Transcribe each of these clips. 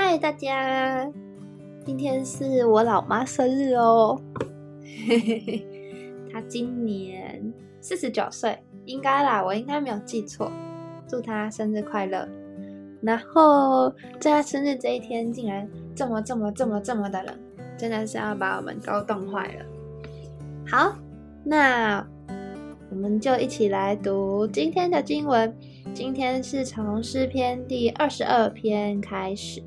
嗨，大家，今天是我老妈生日哦，嘿嘿嘿，她今年四十九岁，应该啦，我应该没有记错，祝她生日快乐。然后在她生日这一天，竟然这么这么这么这么的冷，真的是要把我们都冻坏了。好，那我们就一起来读今天的经文。今天是从诗篇第二十二篇开始。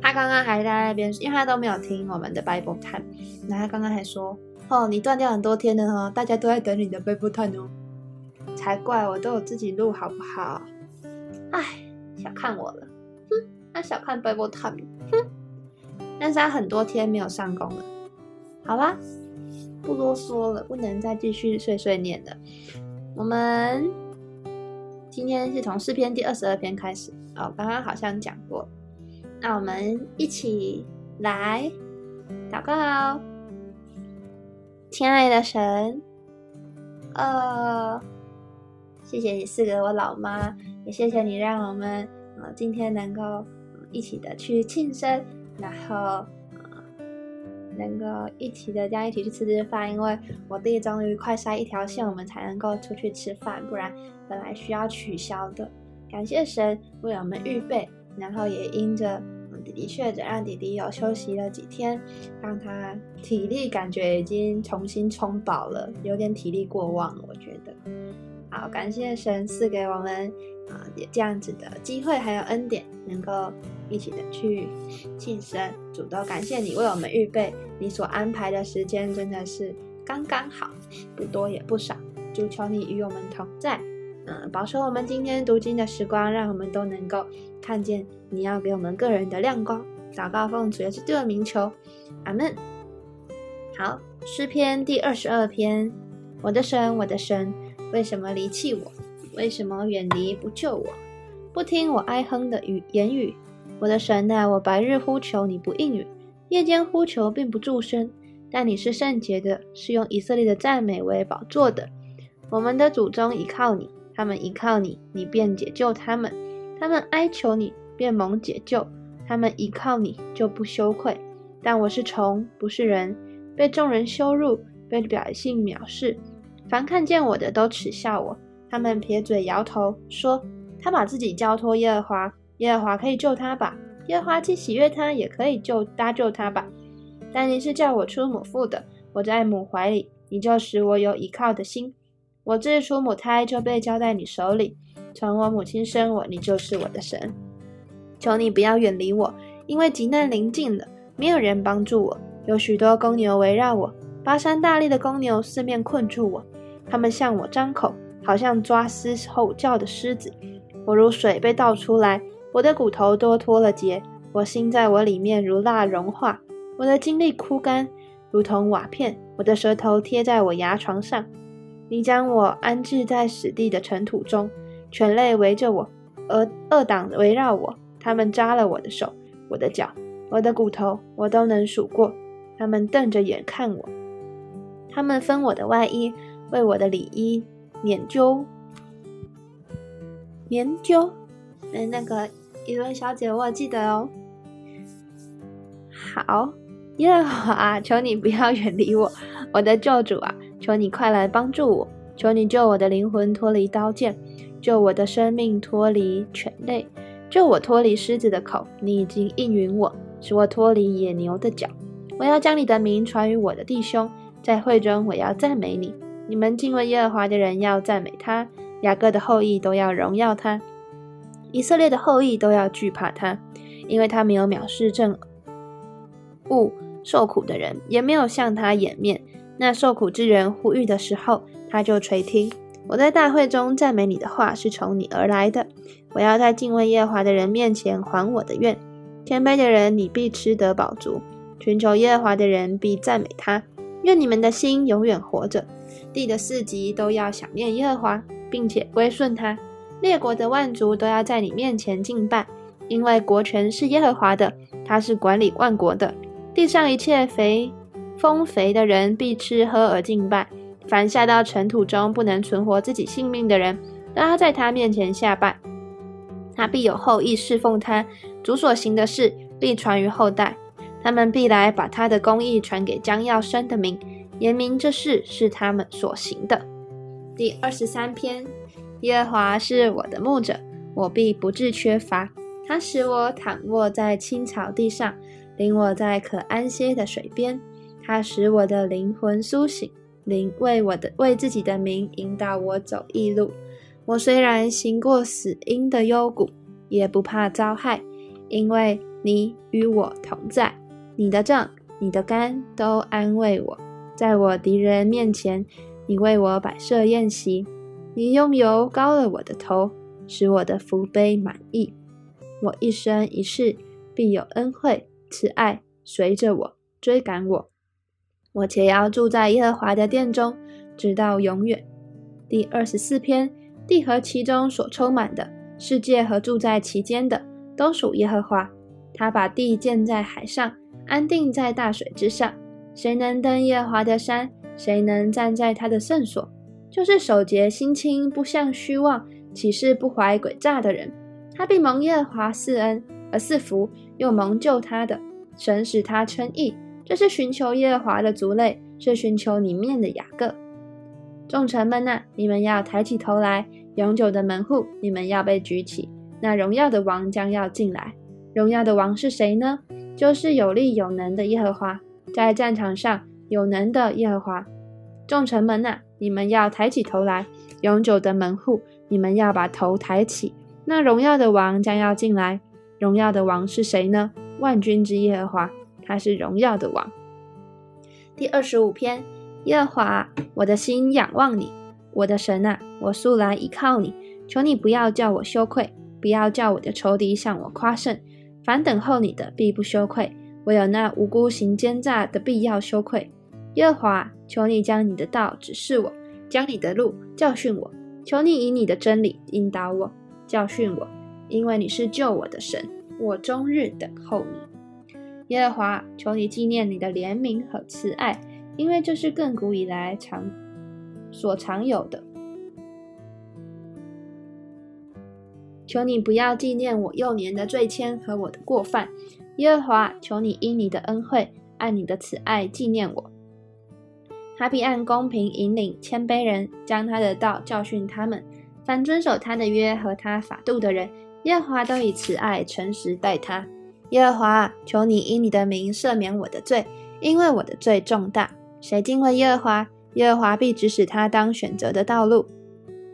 他刚刚还在那边，因为他都没有听我们的 Bible time。那他刚刚还说：“哦，你断掉很多天了哦，大家都在等你的 Bible time 哦。”才怪，我都有自己录，好不好？哎，小看我了，哼，他小看 Bible time，哼。但是他很多天没有上工了。好吧，不啰嗦了，不能再继续碎碎念了。我们。今天是从诗篇第二十二篇开始哦，刚刚好像讲过。那我们一起来祷告，亲爱的神，呃，谢谢你赐给我老妈，也谢谢你让我们呃今天能够一起的去庆生，然后。能够一起的这样一起去吃吃饭，因为我弟终于快塞一条线，我们才能够出去吃饭，不然本来需要取消的。感谢神为我们预备，然后也因着弟弟确诊，让弟弟有休息了几天，让他体力感觉已经重新充饱了，有点体力过旺，我觉得。好，感谢神赐给我们啊这样子的机会，还有恩典，能够。一起的去庆生，主都感谢你为我们预备，你所安排的时间真的是刚刚好，不多也不少。主求你与我们同在，嗯，保守我们今天读经的时光，让我们都能够看见你要给我们个人的亮光。祷告奉主耶稣的名求，阿门。好，诗篇第二十二篇，我的神，我的神，为什么离弃我？为什么远离不救我？不听我哀哼的语言语？我的神啊，我白日呼求你不应允，夜间呼求并不助声。但你是圣洁的，是用以色列的赞美为宝座的。我们的祖宗依靠你，他们依靠你，你便解救他们；他们哀求你，便蒙解救；他们依靠你，就不羞愧。但我是虫，不是人，被众人羞辱，被百姓藐视。凡看见我的都耻笑我，他们撇嘴摇头，说：他把自己交托耶和华。耶和华可以救他吧？耶和华既喜悦他，也可以救搭救他吧？但你是叫我出母腹的，我在母怀里，你就使我有依靠的心。我自出母胎就被交在你手里，从我母亲生我，你就是我的神。求你不要远离我，因为急难临近了，没有人帮助我。有许多公牛围绕我，巴山大力的公牛四面困住我，他们向我张口，好像抓狮吼叫的狮子。我如水被倒出来。我的骨头都脱了节，我心在我里面如蜡融化，我的精力枯干，如同瓦片，我的舌头贴在我牙床上。你将我安置在死地的尘土中，犬类围着我，而恶党围绕我，他们扎了我的手、我的脚、我的骨头，我都能数过。他们瞪着眼看我，他们分我的外衣，为我的里衣研究研究。嗯，那个伊伦小姐，我记得哦。好，耶和华，求你不要远离我，我的救主啊，求你快来帮助我，求你救我的灵魂脱离刀剑，救我的生命脱离犬类，救我脱离狮子的口。你已经应允我，使我脱离野牛的脚。我要将你的名传于我的弟兄，在会中我要赞美你。你们敬畏耶和华的人要赞美他，雅各的后裔都要荣耀他。以色列的后裔都要惧怕他，因为他没有藐视正误受苦的人，也没有向他掩面。那受苦之人呼吁的时候，他就垂听。我在大会中赞美你的话是从你而来的。我要在敬畏耶和华的人面前还我的愿。谦卑的人，你必吃得饱足；寻求耶和华的人必赞美他。愿你们的心永远活着。地的四极都要想念耶和华，并且归顺他。列国的万族都要在你面前敬拜，因为国权是耶和华的，他是管理万国的。地上一切肥丰肥的人必吃喝而敬拜。凡下到尘土中不能存活自己性命的人，都要在他面前下拜。他必有后裔侍奉他，主所行的事必传于后代。他们必来把他的公义传给将要生的民，言明这事是他们所行的。第二十三篇，耶和华是我的牧者，我必不致缺乏。他使我躺卧在青草地上，领我在可安歇的水边。他使我的灵魂苏醒，灵为我的为自己的名引导我走义路。我虽然行过死荫的幽谷，也不怕遭害，因为你与我同在。你的杖、你的肝都安慰我。在我敌人面前，你为我摆设宴席。你用油膏了我的头，使我的福杯满溢。我一生一世必有恩惠慈爱随着我追赶我。我且要住在耶和华的殿中，直到永远。第二十四篇。地和其中所充满的世界和住在其间的，都属耶和华。他把地建在海上，安定在大水之上。谁能登耶和华的山？谁能站在他的圣所？就是守节心清、不向虚妄、起誓不怀诡诈的人。他必蒙耶和华赐恩而赐福，又蒙救他的神使他称义。这是寻求耶和华的族类，是寻求里面的雅各。众臣们呐，你们要抬起头来，永久的门户，你们要被举起。那荣耀的王将要进来。荣耀的王是谁呢？就是有力有能的耶和华，在战场上有能的耶和华。众臣们呐，你们要抬起头来，永久的门户，你们要把头抬起。那荣耀的王将要进来。荣耀的王是谁呢？万军之耶和华，他是荣耀的王。第二十五篇。耶和华，我的心仰望你，我的神啊，我素来倚靠你。求你不要叫我羞愧，不要叫我的仇敌向我夸胜。凡等候你的，必不羞愧；唯有那无辜行奸诈的，必要羞愧。耶和华，求你将你的道指示我，将你的路教训我。求你以你的真理引导我，教训我，因为你是救我的神，我终日等候你。耶和华，求你纪念你的怜悯和慈爱。因为这是亘古以来常所常有的，求你不要纪念我幼年的罪愆和我的过犯，耶和华，求你因你的恩惠，按你的慈爱纪念我。他必按公平引领谦卑人，将他的道教训他们。凡遵守他的约和他法度的人，耶和华都以慈爱诚实待他。耶和华，求你因你的名赦免我的罪，因为我的罪重大。谁敬畏耶和华，耶和华必指使他当选择的道路，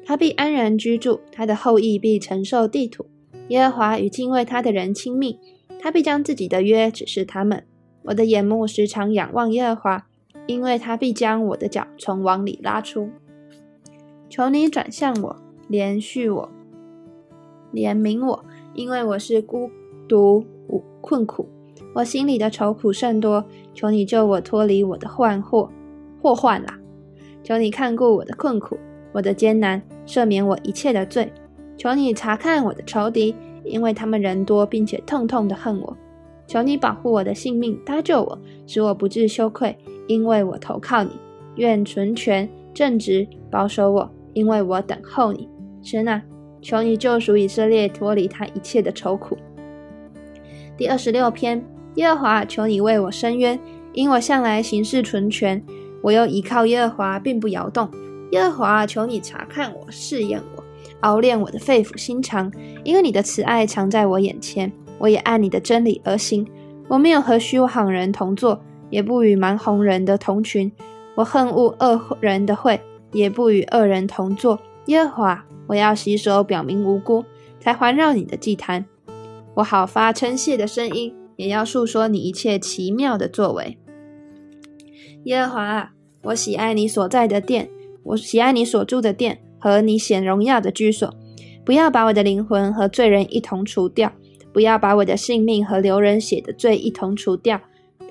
他必安然居住，他的后裔必承受地土。耶和华与敬畏他的人亲密，他必将自己的约指示他们。我的眼目时常仰望耶和华，因为他必将我的脚从网里拉出。求你转向我，连续我，怜悯我，因为我是孤独困苦。我心里的愁苦甚多，求你救我脱离我的患祸祸患啦！求你看顾我的困苦，我的艰难，赦免我一切的罪。求你查看我的仇敌，因为他们人多，并且痛痛的恨我。求你保护我的性命，搭救我，使我不致羞愧，因为我投靠你。愿纯全正直保守我，因为我等候你。神啊，求你救赎以色列，脱离他一切的愁苦。第二十六篇。耶和华，求你为我伸冤，因我向来行事纯全，我又依靠耶和华，并不摇动。耶和华，求你查看我，试验我，熬炼我的肺腑心肠，因为你的慈爱常在我眼前，我也按你的真理而行。我没有和虚谎人同坐，也不与蛮红人的同群。我恨恶恶人的会，也不与恶人同坐。耶和华，我要洗手表明无辜，才环绕你的祭坛，我好发称谢的声音。也要述说你一切奇妙的作为，耶和华，我喜爱你所在的殿，我喜爱你所住的殿和你显荣耀的居所。不要把我的灵魂和罪人一同除掉，不要把我的性命和流人血的罪一同除掉。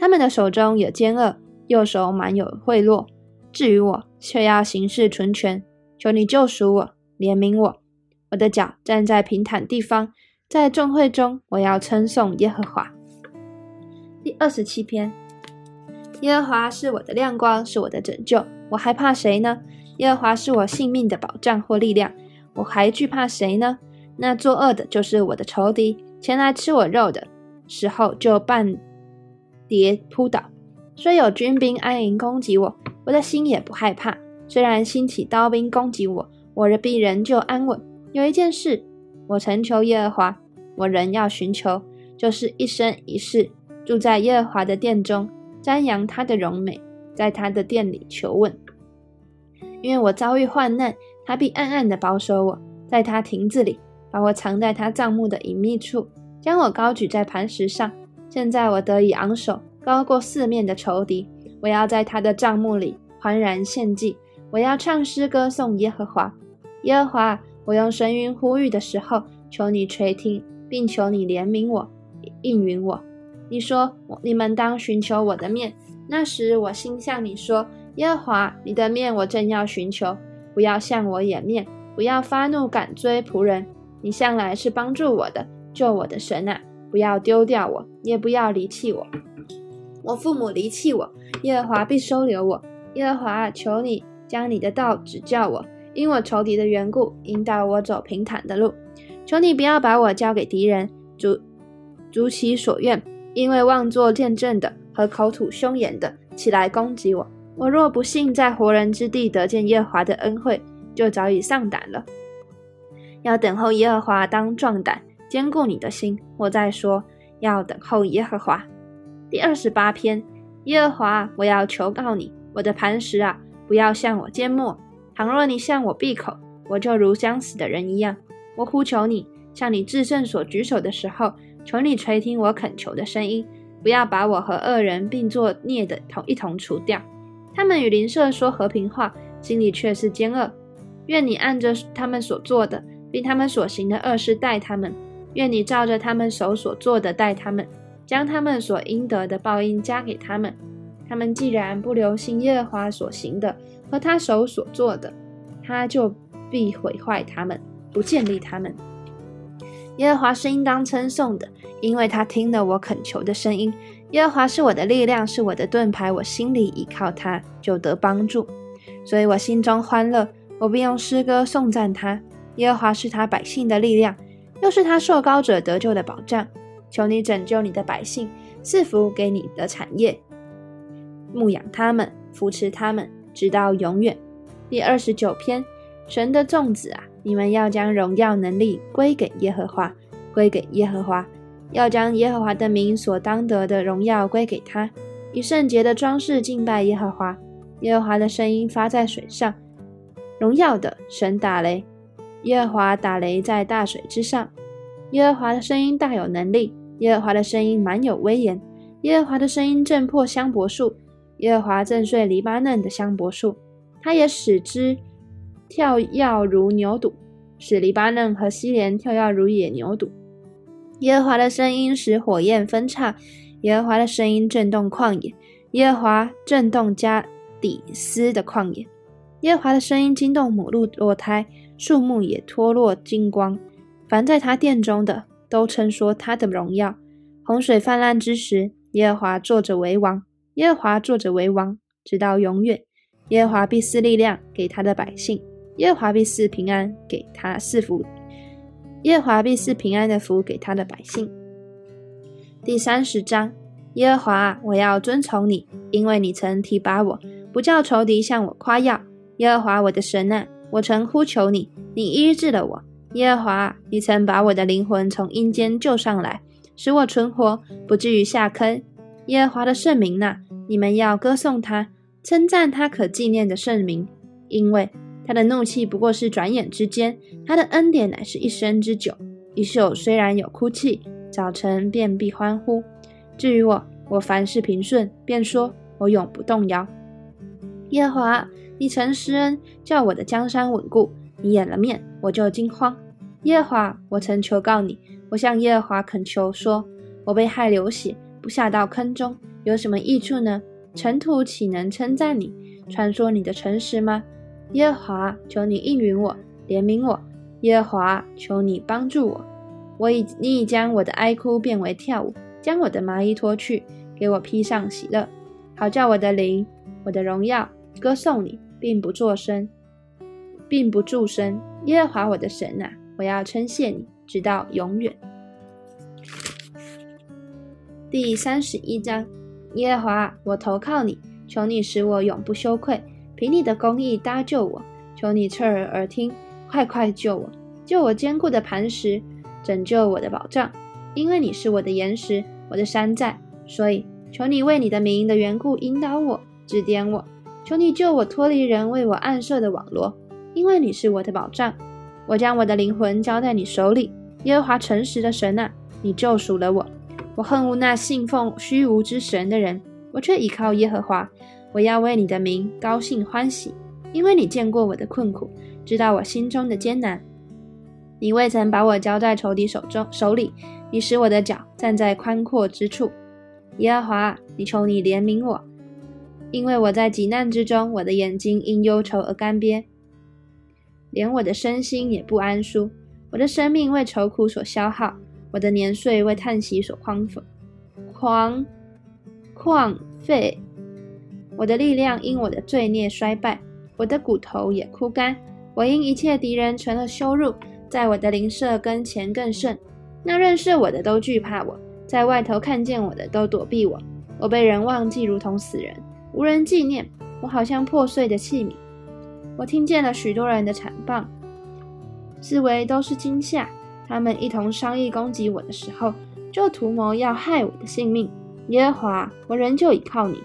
他们的手中有奸恶，右手满有贿赂。至于我，却要行事纯全。求你救赎我，怜悯我。我的脚站在平坦地方，在众会中，我要称颂耶和华。第二十七篇，耶和华是我的亮光，是我的拯救，我还怕谁呢？耶和华是我性命的保障或力量，我还惧怕谁呢？那作恶的就是我的仇敌，前来吃我肉的时候就半跌扑倒。虽有军兵安营攻击我，我的心也不害怕。虽然兴起刀兵攻击我，我的必仍旧安稳。有一件事，我曾求耶和华，我仍要寻求，就是一生一世住在耶和华的殿中，瞻仰他的荣美，在他的殿里求问。因为我遭遇患难，他必暗暗的保守我，在他亭子里把我藏在他帐幕的隐秘处，将我高举在磐石上。现在我得以昂首，高过四面的仇敌。我要在他的帐幕里欢然献祭，我要唱诗歌颂耶和华。耶和华。我用神云呼吁的时候，求你垂听，并求你怜悯我，应允我。你说，你们当寻求我的面。那时，我心向你说：耶和华，你的面我正要寻求，不要向我掩面，不要发怒赶追仆人。你向来是帮助我的，救我的神啊！不要丢掉我，也不要离弃我。我父母离弃我，耶和华必收留我。耶和华，求你将你的道指教我。因我仇敌的缘故，引导我走平坦的路。求你不要把我交给敌人，逐逐其所愿。因为妄作见证的和口吐凶言的起来攻击我。我若不幸在活人之地得见耶和华的恩惠，就早已丧胆了。要等候耶和华，当壮胆，坚固你的心。我再说，要等候耶和华。第二十八篇，耶和华，我要求告你，我的磐石啊，不要向我缄默。倘若你向我闭口，我就如将死的人一样。我呼求你，向你至圣所举手的时候，求你垂听我恳求的声音，不要把我和恶人并作孽的同一同除掉。他们与邻舍说和平话，心里却是奸恶。愿你按着他们所做的，并他们所行的恶事待他们；愿你照着他们手所做的待他们，将他们所应得的报应加给他们。他们既然不留心耶和华所行的，和他手所做的，他就必毁坏他们，不建立他们。耶和华是应当称颂的，因为他听了我恳求的声音。耶和华是我的力量，是我的盾牌，我心里依靠他，就得帮助。所以我心中欢乐，我必用诗歌颂赞他。耶和华是他百姓的力量，又是他受高者得救的保障。求你拯救你的百姓，赐福给你的产业，牧养他们，扶持他们。直到永远。第二十九篇，神的众子啊，你们要将荣耀能力归给耶和华，归给耶和华，要将耶和华的名所当得的荣耀归给他，以圣洁的装饰敬拜耶和华。耶和华的声音发在水上，荣耀的神打雷，耶和华打雷在大水之上。耶和华的声音大有能力，耶和华的声音满有威严，耶和华的声音震破香柏树。耶和华震碎黎巴嫩的香柏树，他也使之跳跃如牛犊，使黎巴嫩和西连跳跃如野牛犊。耶和华的声音使火焰分叉，耶和华的声音震动旷野，耶和华震动加底斯的旷野。耶和华的声音惊动母鹿落胎，树木也脱落金光。凡在他殿中的，都称说他的荣耀。洪水泛滥之时，耶和华坐着为王。耶和华坐着为王，直到永远。耶和华必赐力量给他的百姓，耶和华必赐平安给他赐福。耶和华必赐平安的福给他的百姓。第三十章，耶和华，我要遵从你，因为你曾提拔我，不叫仇敌向我夸耀。耶和华我的神啊，我曾呼求你，你医治了我。耶和华，你曾把我的灵魂从阴间救上来，使我存活，不至于下坑。耶和华的圣名呐，你们要歌颂他，称赞他可纪念的圣名，因为他的怒气不过是转眼之间，他的恩典乃是一生之久。一宿虽然有哭泣，早晨便必欢呼。至于我，我凡事平顺，便说我永不动摇。耶和华，你曾施恩，叫我的江山稳固，你掩了面，我就惊慌。耶和华，我曾求告你，我向耶和华恳求说，我被害流血。不下到坑中有什么益处呢？尘土岂能称赞你？传说你的诚实吗？耶和华，求你应允我，怜悯我。耶和华，求你帮助我。我已，你已将我的哀哭变为跳舞，将我的麻衣脱去，给我披上喜乐，好叫我的灵，我的荣耀歌颂你，并不作声，并不助声。耶和华我的神啊，我要称谢你，直到永远。第三十一章，耶和华，我投靠你，求你使我永不羞愧，凭你的公义搭救我，求你侧耳而听，快快救我，救我坚固的磐石，拯救我的保障，因为你是我的岩石，我的山寨，所以求你为你的名的缘故引导我，指点我，求你救我脱离人为我暗设的网罗，因为你是我的保障。我将我的灵魂交在你手里，耶和华诚实的神啊，你救赎了我。我恨恶那信奉虚无之神的人，我却倚靠耶和华。我要为你的名高兴欢喜，因为你见过我的困苦，知道我心中的艰难。你未曾把我交在仇敌手中手里，你使我的脚站在宽阔之处。耶和华，你求你怜悯我，因为我在急难之中，我的眼睛因忧愁而干瘪。连我的身心也不安舒，我的生命为愁苦所消耗，我的年岁为叹息所荒废，狂旷废，我的力量因我的罪孽衰败，我的骨头也枯干，我因一切敌人成了羞辱，在我的邻舍跟前更甚。那认识我的都惧怕我，在外头看见我的都躲避我，我被人忘记，如同死人，无人纪念，我好像破碎的器皿。我听见了许多人的惨棒，自为都是惊吓。他们一同商议攻击我的时候，就图谋要害我的性命。耶和华，我仍旧倚靠你。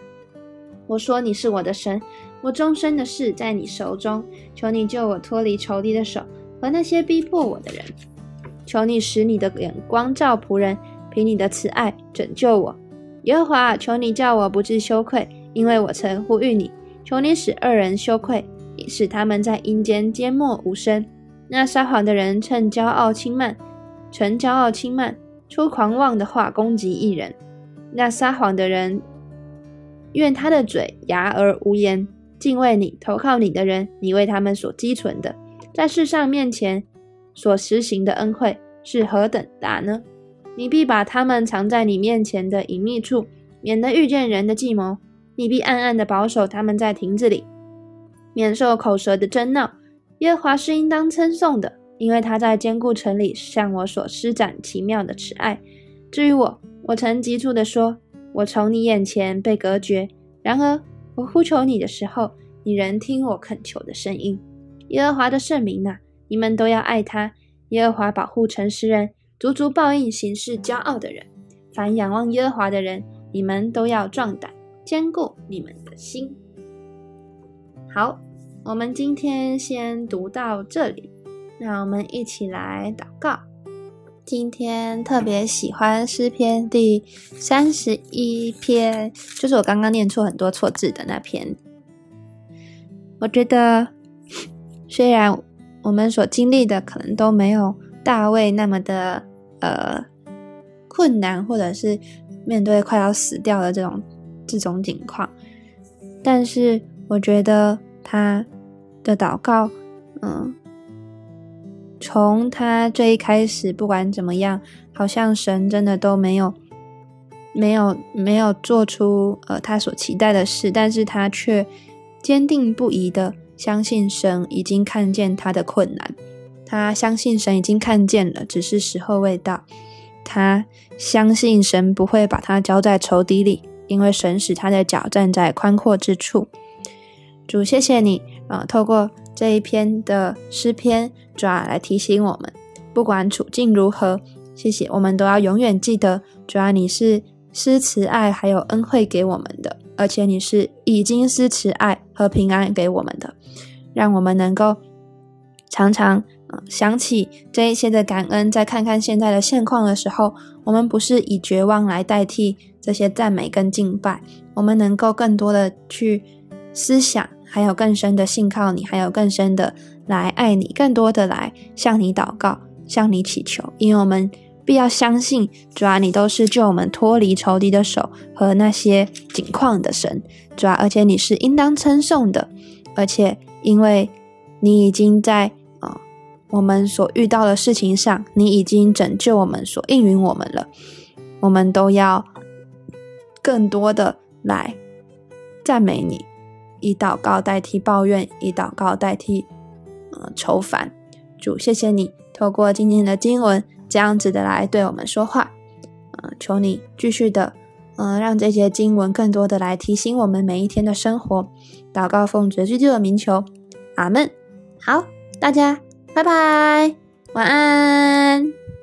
我说你是我的神，我终身的事在你手中。求你救我脱离仇敌的手和那些逼迫我的人。求你使你的眼光照仆人，凭你的慈爱拯救我。耶和华，求你叫我不致羞愧，因为我曾呼吁你。求你使二人羞愧。使他们在阴间缄默无声。那撒谎的人趁骄傲轻慢，趁骄傲轻慢，出狂妄的话攻击一人。那撒谎的人，愿他的嘴哑而无言。敬畏你、投靠你的人，你为他们所积存的，在世上面前所实行的恩惠是何等大呢？你必把他们藏在你面前的隐秘处，免得遇见人的计谋。你必暗暗的保守他们在亭子里。免受口舌的争闹，耶和华是应当称颂的，因为他在坚固城里向我所施展奇妙的慈爱。至于我，我曾急促地说：“我从你眼前被隔绝。”然而我呼求你的时候，你仍听我恳求的声音。耶和华的圣名呐，你们都要爱他。耶和华保护诚实人，足足报应行事骄傲的人。凡仰望耶和华的人，你们都要壮胆，坚固你们的心。好。我们今天先读到这里，那我们一起来祷告。今天特别喜欢诗篇第三十一篇，就是我刚刚念错很多错字的那篇。我觉得，虽然我们所经历的可能都没有大卫那么的呃困难，或者是面对快要死掉的这种这种情况，但是我觉得他。的祷告，嗯，从他最一开始，不管怎么样，好像神真的都没有，没有，没有做出呃他所期待的事，但是他却坚定不移的相信神已经看见他的困难，他相信神已经看见了，只是时候未到，他相信神不会把他交在仇敌里，因为神使他的脚站在宽阔之处。主，谢谢你。啊，透过这一篇的诗篇，主啊，来提醒我们，不管处境如何，谢谢，我们都要永远记得，主啊，你是施慈爱还有恩惠给我们的，而且你是已经施慈爱和平安给我们的，让我们能够常常想起这一些的感恩，再看看现在的现况的时候，我们不是以绝望来代替这些赞美跟敬拜，我们能够更多的去思想。还有更深的信靠你，还有更深的来爱你，更多的来向你祷告，向你祈求，因为我们必要相信，主啊，你都是救我们脱离仇敌的手和那些景况的神，主啊，而且你是应当称颂的，而且因为你已经在啊我们所遇到的事情上，你已经拯救我们，所应允我们了，我们都要更多的来赞美你。以祷告代替抱怨，以祷告代替呃愁烦。主，谢谢你透过今天的经文这样子的来对我们说话。嗯，求你继续的，嗯，让这些经文更多的来提醒我们每一天的生活。祷告奉主基督的名求，阿门。好，大家拜拜，晚安。